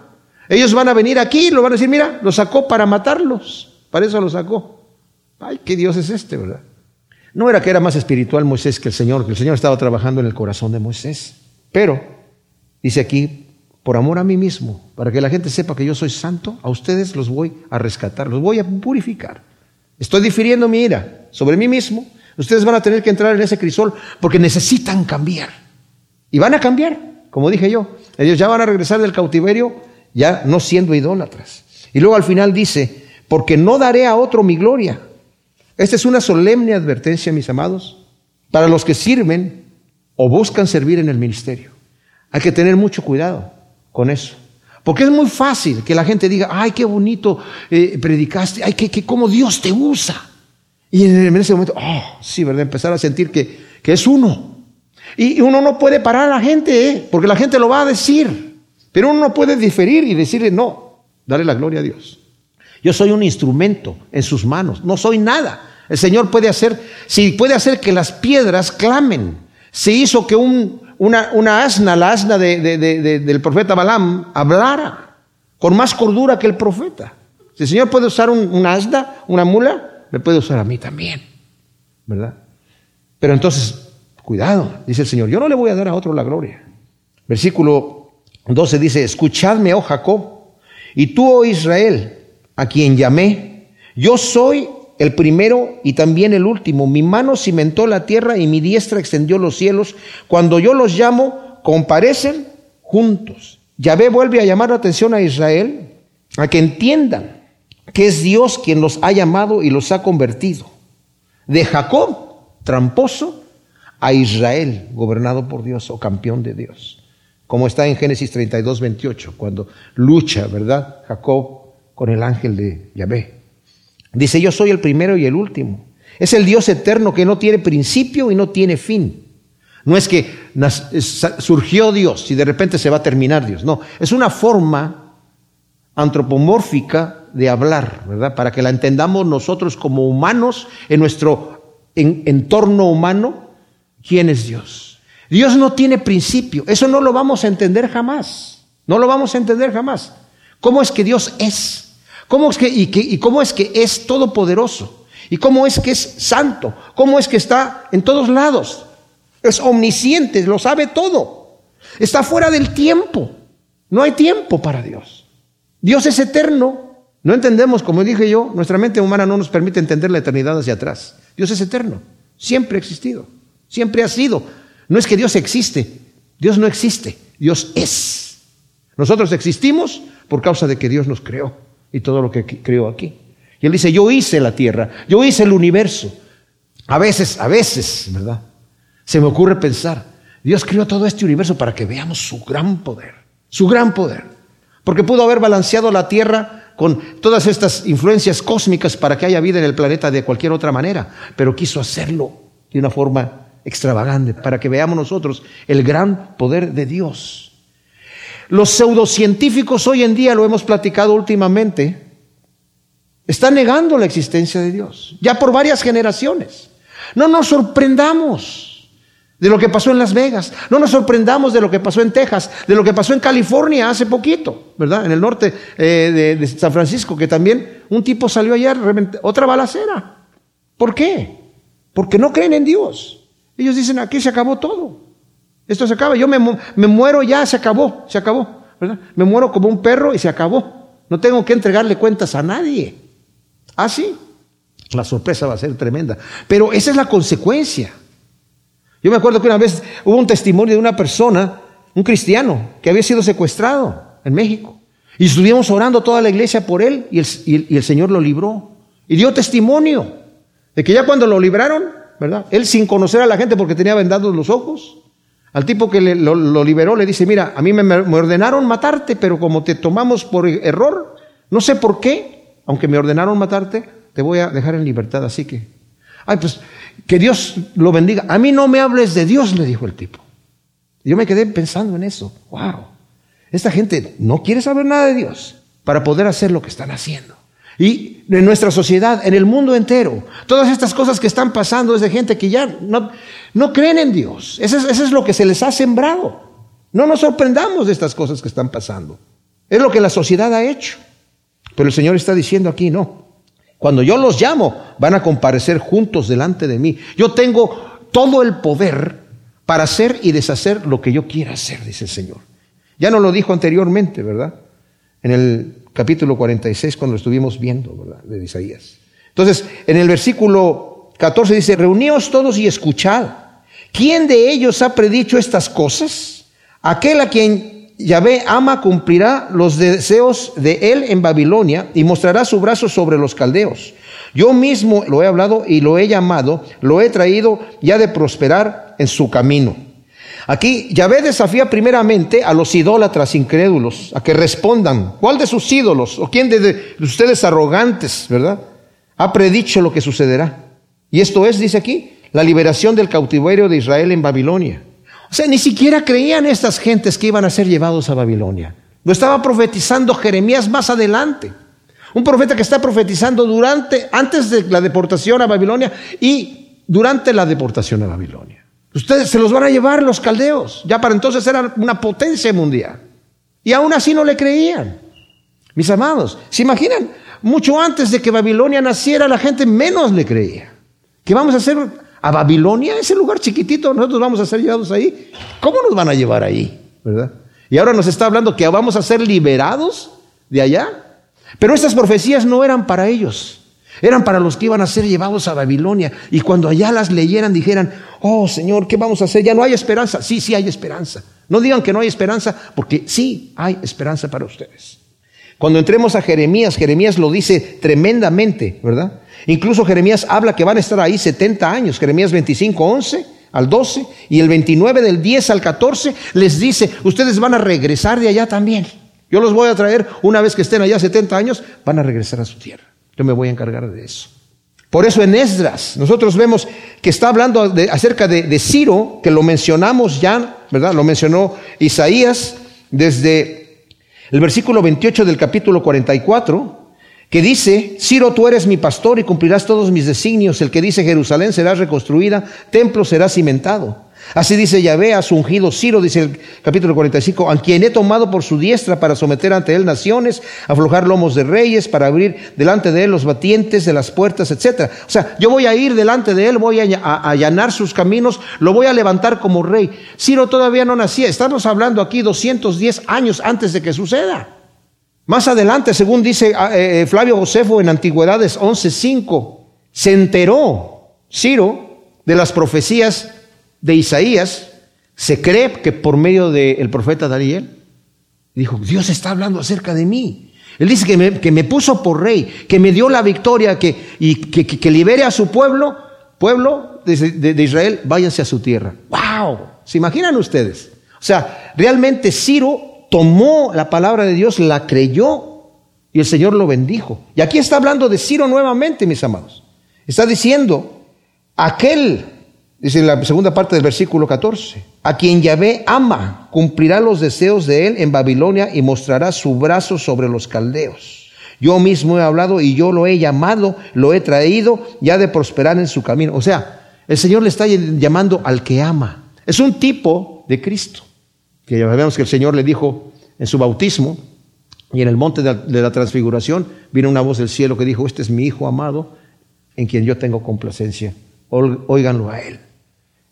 Ellos van a venir aquí y lo van a decir, mira, lo sacó para matarlos. Para eso lo sacó. Ay, qué Dios es este, ¿verdad? No era que era más espiritual Moisés que el Señor, que el Señor estaba trabajando en el corazón de Moisés. Pero, dice aquí, por amor a mí mismo, para que la gente sepa que yo soy santo, a ustedes los voy a rescatar, los voy a purificar. Estoy difiriendo mi ira sobre mí mismo. Ustedes van a tener que entrar en ese crisol porque necesitan cambiar. Y van a cambiar, como dije yo. Ellos ya van a regresar del cautiverio ya no siendo idólatras. Y luego al final dice, porque no daré a otro mi gloria esta es una solemne advertencia, mis amados, para los que sirven o buscan servir en el ministerio. Hay que tener mucho cuidado con eso. Porque es muy fácil que la gente diga, ay, qué bonito eh, predicaste, ay, qué, qué, cómo Dios te usa. Y en ese momento, oh, sí, ¿verdad? Empezar a sentir que, que es uno. Y uno no puede parar a la gente, ¿eh? porque la gente lo va a decir. Pero uno no puede diferir y decirle, no, dale la gloria a Dios. Yo soy un instrumento en sus manos, no soy nada. El Señor puede hacer, si puede hacer que las piedras clamen. Se hizo que una, asna, la asna del profeta Balaam, hablara con más cordura que el profeta. Si el Señor puede usar una asna, una mula, me puede usar a mí también. ¿Verdad? Pero entonces, cuidado, dice el Señor, yo no le voy a dar a otro la gloria. Versículo 12 dice, escuchadme, oh Jacob, y tú, oh Israel, a quien llamé, yo soy el primero y también el último. Mi mano cimentó la tierra y mi diestra extendió los cielos. Cuando yo los llamo, comparecen juntos. Yahvé vuelve a llamar la atención a Israel, a que entiendan que es Dios quien los ha llamado y los ha convertido. De Jacob, tramposo, a Israel, gobernado por Dios o campeón de Dios. Como está en Génesis 32, 28, cuando lucha, ¿verdad? Jacob con el ángel de Yahvé. Dice, yo soy el primero y el último. Es el Dios eterno que no tiene principio y no tiene fin. No es que surgió Dios y de repente se va a terminar Dios. No, es una forma antropomórfica de hablar, ¿verdad? Para que la entendamos nosotros como humanos en nuestro entorno humano, ¿quién es Dios? Dios no tiene principio. Eso no lo vamos a entender jamás. No lo vamos a entender jamás. ¿Cómo es que Dios es? ¿Cómo es que, y, cómo es que es todopoderoso? ¿Y cómo es que es santo? ¿Cómo es que está en todos lados? Es omnisciente, lo sabe todo. Está fuera del tiempo. No hay tiempo para Dios. Dios es eterno. No entendemos, como dije yo, nuestra mente humana no nos permite entender la eternidad hacia atrás. Dios es eterno. Siempre ha existido. Siempre ha sido. No es que Dios existe. Dios no existe. Dios es. Nosotros existimos por causa de que Dios nos creó y todo lo que creó aquí. Y él dice, yo hice la tierra, yo hice el universo. A veces, a veces, ¿verdad? Se me ocurre pensar, Dios creó todo este universo para que veamos su gran poder, su gran poder. Porque pudo haber balanceado la tierra con todas estas influencias cósmicas para que haya vida en el planeta de cualquier otra manera, pero quiso hacerlo de una forma extravagante para que veamos nosotros el gran poder de Dios. Los pseudocientíficos hoy en día, lo hemos platicado últimamente, están negando la existencia de Dios, ya por varias generaciones. No nos sorprendamos de lo que pasó en Las Vegas, no nos sorprendamos de lo que pasó en Texas, de lo que pasó en California hace poquito, ¿verdad? En el norte eh, de, San Francisco, que también un tipo salió ayer, otra balacera. ¿Por qué? Porque no creen en Dios. Ellos dicen, aquí se acabó todo. Esto se acaba. Yo me, muero ya, se acabó, se acabó. Me muero como un perro y se acabó. No tengo que entregarle cuentas a nadie. Ah, la sorpresa va a ser tremenda. Pero esa es la consecuencia. Yo me acuerdo que una vez hubo un testimonio de una persona, un cristiano, que había sido secuestrado en México. Y estuvimos orando toda la iglesia por él y el, Señor lo libró. Y dio testimonio de que ya cuando lo libraron, ¿verdad? Él sin conocer a la gente porque tenía vendados los ojos, al tipo que lo, liberó le dice, mira, a mí me, me ordenaron matarte, pero como te tomamos por error, no sé por qué, aunque me ordenaron matarte, te voy a dejar en libertad. Así que, ay, pues que Dios lo bendiga. A mí no me hables de Dios, le dijo el tipo. Yo me quedé pensando en eso. Wow. Esta gente no quiere saber nada de Dios para poder hacer lo que están haciendo. Y en nuestra sociedad, en el mundo entero, todas estas cosas que están pasando es de gente que ya no, no creen en Dios. Eso es, lo que se les ha sembrado. No nos sorprendamos de estas cosas que están pasando. Es lo que la sociedad ha hecho. Pero el Señor está diciendo aquí, no. Cuando yo los llamo, van a comparecer juntos delante de mí. Yo tengo todo el poder para hacer y deshacer lo que yo quiera hacer, dice el Señor. Ya no lo dijo anteriormente, ¿verdad? En el capítulo 46, cuando lo estuvimos viendo, ¿verdad? De Isaías. Entonces, en el versículo 14 dice, reuníos todos y escuchad. ¿Quién de ellos ha predicho estas cosas? Aquel a quien Yahvé ama cumplirá los deseos de él en Babilonia y mostrará su brazo sobre los caldeos. Yo mismo lo he hablado y lo he llamado, lo he traído ya de prosperar en su camino. Aquí Yahvé desafía primeramente a los idólatras incrédulos a que respondan. ¿Cuál de sus ídolos o quién de ustedes arrogantes, verdad? Ha predicho lo que sucederá. Y esto es, dice aquí, la liberación del cautiverio de Israel en Babilonia. O sea, ni siquiera creían estas gentes que iban a ser llevados a Babilonia. Lo estaba profetizando Jeremías más adelante. Un profeta que está profetizando durante, antes de la deportación a Babilonia y durante la deportación a Babilonia. Ustedes se los van a llevar los caldeos. Ya para entonces eran una potencia mundial. Y aún así no le creían. Mis amados, ¿se imaginan? Mucho antes de que Babilonia naciera, la gente menos le creía. Vamos a hacer a Babilonia, ese lugar chiquitito, nosotros vamos a ser llevados ahí. ¿Cómo nos van a llevar ahí? ¿Verdad? Y ahora nos está hablando que vamos a ser liberados de allá. Pero estas profecías no eran para ellos, eran para los que iban a ser llevados a Babilonia. Y cuando allá las leyeran, dijeran, oh Señor, ¿qué vamos a hacer? Ya no hay esperanza. Sí, sí hay esperanza. No digan que no hay esperanza, porque sí hay esperanza para ustedes. Cuando entremos a Jeremías, Jeremías lo dice tremendamente, ¿verdad? Incluso Jeremías habla que van a estar ahí 70 años, Jeremías 25, 11 al 12, y el 29 del 10 al 14 les dice, ustedes van a regresar de allá también. Yo los voy a traer una vez que estén allá 70 años, van a regresar a su tierra. Yo me voy a encargar de eso. Por eso en Esdras nosotros vemos que está hablando acerca de, de Ciro, que lo mencionamos ya, ¿verdad? Lo mencionó Isaías desde el versículo 28 del capítulo 44 que dice, Ciro, tú eres mi pastor y cumplirás todos mis designios. El que dice, Jerusalén será reconstruida, templo será cimentado. Así dice Yahvé a su ungido Ciro, dice el capítulo 45, a quien he tomado por su diestra para someter ante él naciones, aflojar lomos de reyes, para abrir delante de él los batientes de las puertas, etc. O sea, yo voy a ir delante de él, voy a allanar sus caminos, lo voy a levantar como rey. Ciro todavía no nacía, estamos hablando aquí 210 años antes de que suceda. Más adelante, según dice ah, eh, eh, Flavio Josefo en Antigüedades 11.5, se enteró Ciro de las profecías de Isaías. Se cree que por medio del profeta Daniel, dijo, Dios está hablando acerca de mí. Él dice que me, que me puso por rey, que me dio la victoria que, y que, libere a su pueblo, pueblo de, de Israel, váyanse a su tierra. ¡Wow! ¿Se imaginan ustedes? O sea, realmente Ciro tomó la palabra de Dios, la creyó y el Señor lo bendijo. Y aquí está hablando de Ciro nuevamente, mis amados. Está diciendo, aquel, dice en la segunda parte del versículo 14, a quien Yahvé ama, cumplirá los deseos de él en Babilonia y mostrará su brazo sobre los caldeos. Yo mismo he hablado y yo lo he llamado, lo he traído, ya de prosperar en su camino. O sea, el Señor le está llamando al que ama. Es un tipo de Cristo que ya sabemos que el Señor le dijo en su bautismo y en el monte de la, transfiguración, vino una voz del cielo que dijo, este es mi Hijo amado en quien yo tengo complacencia, óiganlo a Él.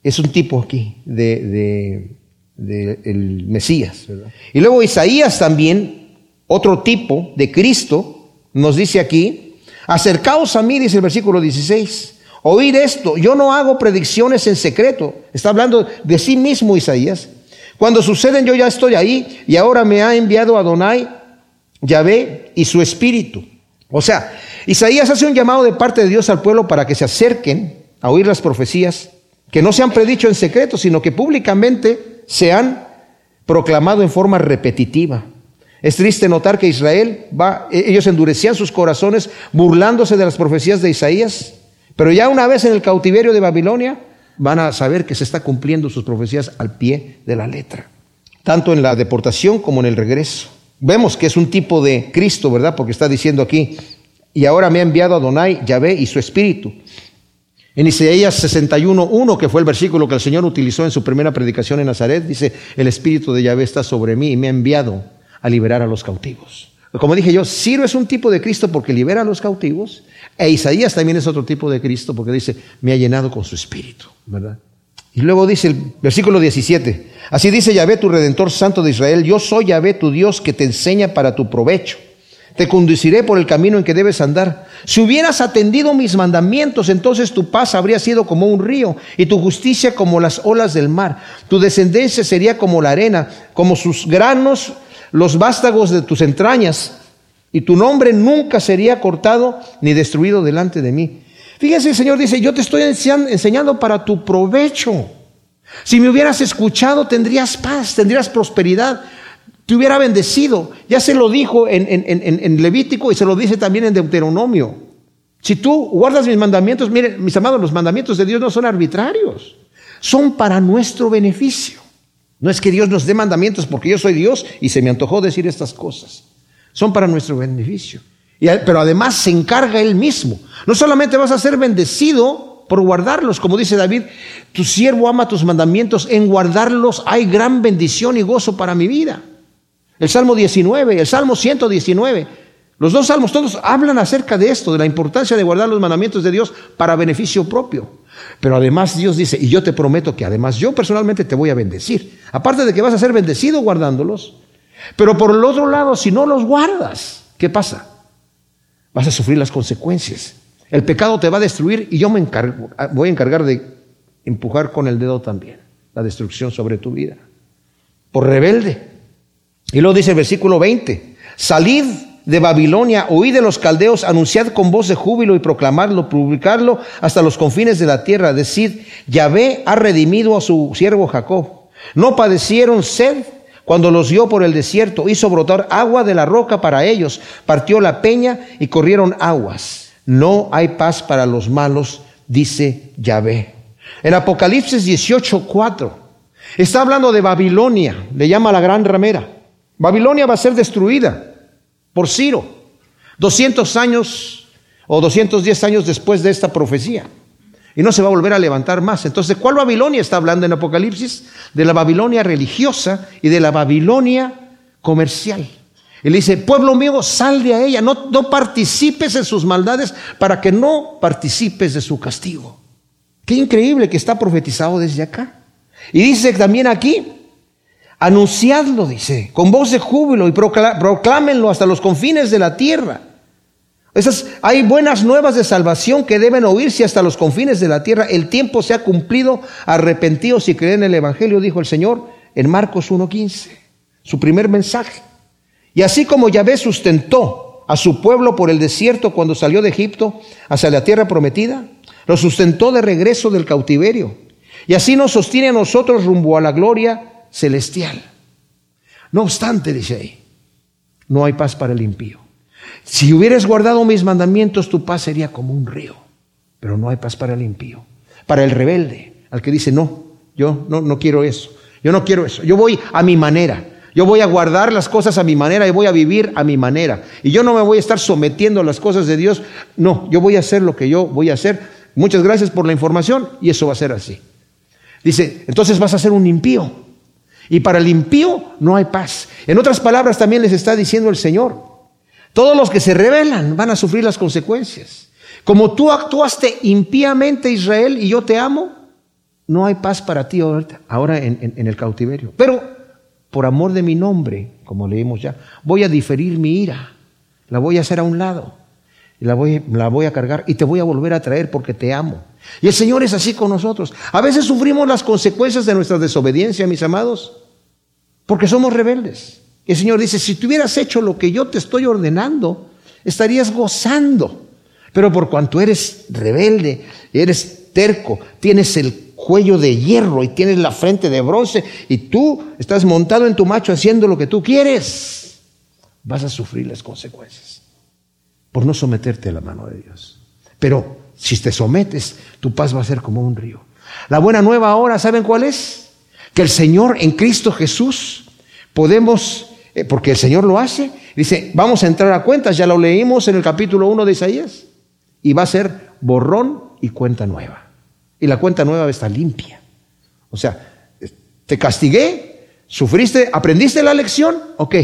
Es un tipo aquí de, el Mesías. Y luego Isaías también, otro tipo de Cristo, nos dice aquí, acercaos a mí, dice el versículo 16, oíd esto, yo no hago predicciones en secreto. Está hablando de sí mismo Isaías. Cuando suceden yo ya estoy ahí y ahora me ha enviado Adonai, Yahvé y su espíritu. O sea, Isaías hace un llamado de parte de Dios al pueblo para que se acerquen a oír las profecías, que no se han predicho en secreto, sino que públicamente se han proclamado en forma repetitiva. Es triste notar que Israel va, e-, ellos endurecían sus corazones burlándose de las profecías de Isaías, pero ya una vez en el cautiverio de Babilonia van a saber que se está cumpliendo sus profecías al pie de la letra, tanto en la deportación como en el regreso. Vemos que es un tipo de Cristo, ¿verdad? Porque está diciendo aquí, y ahora me ha enviado a Donai, Yahvé y su espíritu. En Isaías 61.1, que fue el versículo que el Señor utilizó en su primera predicación en Nazaret, dice, el espíritu de Yahvé está sobre mí y me ha enviado a liberar a los cautivos. Como dije yo, Ciro es un tipo de Cristo porque libera a los cautivos, e Isaías también es otro tipo de Cristo porque dice, me ha llenado con su espíritu, ¿verdad? Y luego dice el versículo 17, así dice Yahvé tu Redentor Santo de Israel, yo soy Yahvé tu Dios que te enseña para tu provecho. Te conduciré por el camino en que debes andar. Si hubieras atendido mis mandamientos, entonces tu paz habría sido como un río y tu justicia como las olas del mar. Tu descendencia sería como la arena, como sus granos los vástagos de tus entrañas, y tu nombre nunca sería cortado ni destruido delante de mí. Fíjese, el Señor dice, yo te estoy enseñando para tu provecho. Si me hubieras escuchado, tendrías paz, tendrías prosperidad, te hubiera bendecido. Ya se lo dijo en, en, Levítico y se lo dice también en Deuteronomio. Si tú guardas mis mandamientos, miren, mis amados, los mandamientos de Dios no son arbitrarios, son para nuestro beneficio. No es que Dios nos dé mandamientos porque yo soy Dios y se me antojó decir estas cosas. Son para nuestro beneficio. pero además se encarga Él mismo. No solamente vas a ser bendecido por guardarlos, como dice David, tu siervo ama tus mandamientos, en guardarlos hay gran bendición y gozo para mi vida. El Salmo 19, el Salmo 119, los dos salmos todos hablan acerca de esto, de la importancia de guardar los mandamientos de Dios para beneficio propio. Pero además Dios dice, y yo te prometo que además yo personalmente te voy a bendecir. Aparte de que vas a ser bendecido guardándolos. Pero por el otro lado, si no los guardas, ¿qué pasa? Vas a sufrir las consecuencias. El pecado te va a destruir y yo me voy a encargar de empujar con el dedo también la destrucción sobre tu vida. Por rebelde. Y luego dice el versículo 20, salid de Babilonia, oí de los caldeos, anunciad con voz de júbilo y proclamarlo, publicarlo hasta los confines de la tierra. Decid, Yahvé ha redimido a su siervo Jacob. No padecieron sed cuando los dio por el desierto, hizo brotar agua de la roca para ellos, partió la peña y corrieron aguas. No hay paz para los malos, dice Yahvé. En Apocalipsis 18:4 está hablando de Babilonia, le llama la gran ramera. Babilonia va a ser destruida por Ciro, 200 años o 210 años después de esta profecía. Y no se va a volver a levantar más. Entonces, ¿cuál Babilonia está hablando en Apocalipsis? De la Babilonia religiosa y de la Babilonia comercial. Él dice, pueblo mío, sal de a ella, no, no participes en sus maldades para que no participes de su castigo. Qué increíble que está profetizado desde acá. Y dice también aquí, Anunciadlo, dice, con voz de júbilo y proclámenlo hasta los confines de la tierra. Esas, hay buenas nuevas de salvación que deben oírse hasta los confines de la tierra. El tiempo se ha cumplido, arrepentidos y creen en el Evangelio, dijo el Señor en Marcos 1.15, su primer mensaje. Y así como Yahvé sustentó a su pueblo por el desierto cuando salió de Egipto hacia la tierra prometida, lo sustentó de regreso del cautiverio. Y así nos sostiene a nosotros rumbo a la gloria celestial. No obstante, dice ahí, no hay paz para el impío. Si hubieras guardado mis mandamientos, tu paz sería como un río, pero no hay paz para el impío. Para el rebelde, al que dice, no, yo no, no quiero eso, yo no quiero eso, yo voy a mi manera. Yo voy a guardar las cosas a mi manera y voy a vivir a mi manera. Y yo no me voy a estar sometiendo a las cosas de Dios. No, yo voy a hacer lo que yo voy a hacer. Muchas gracias por la información y eso va a ser así. Dice, entonces vas a ser un impío. Y para el impío no hay paz. En otras palabras también les está diciendo el Señor, todos los que se rebelan van a sufrir las consecuencias. Como tú actuaste impíamente Israel y yo te amo, no hay paz para ti ahora en, el cautiverio. Pero por amor de mi nombre, como leímos ya, voy a diferir mi ira, la voy a hacer a un lado, la voy a cargar y te voy a volver a traer porque te amo. Y el Señor es así con nosotros. A veces sufrimos las consecuencias de nuestra desobediencia, mis amados, porque somos rebeldes. Y el Señor dice, si tú hubieras hecho lo que yo te estoy ordenando, estarías gozando. Pero por cuanto eres rebelde, eres terco, tienes el cuello de hierro y tienes la frente de bronce y tú estás montado en tu macho haciendo lo que tú quieres, vas a sufrir las consecuencias por no someterte a la mano de Dios. Pero si te sometes, tu paz va a ser como un río. La buena nueva ahora, ¿saben cuál es? Que el Señor en Cristo Jesús podemos, eh, porque el Señor lo hace, dice, vamos a entrar a cuentas, ya lo leímos en el capítulo 1 de Isaías, y va a ser borrón y cuenta nueva. Y la cuenta nueva está limpia. O sea, te castigué, sufriste, aprendiste la lección, ok.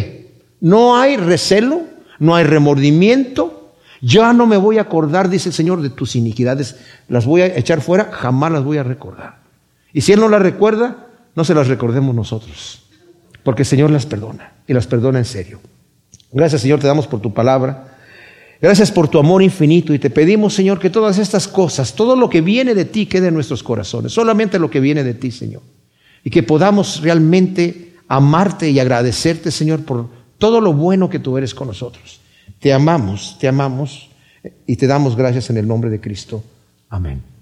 No hay recelo, no hay remordimiento, ya no me voy a acordar, dice el Señor, de tus iniquidades, las voy a echar fuera, jamás las voy a recordar. Y si Él no las recuerda, no se las recordemos nosotros, porque el Señor las perdona y las perdona en serio. Gracias Señor, te damos por tu palabra. Gracias por tu amor infinito y te pedimos, Señor, que todas estas cosas, todo lo que viene de ti quede en nuestros corazones, solamente lo que viene de ti, Señor. Y que podamos realmente amarte y agradecerte, Señor, por todo lo bueno que tú eres con nosotros. Te amamos, te amamos y te damos gracias en el nombre de Cristo. Amén.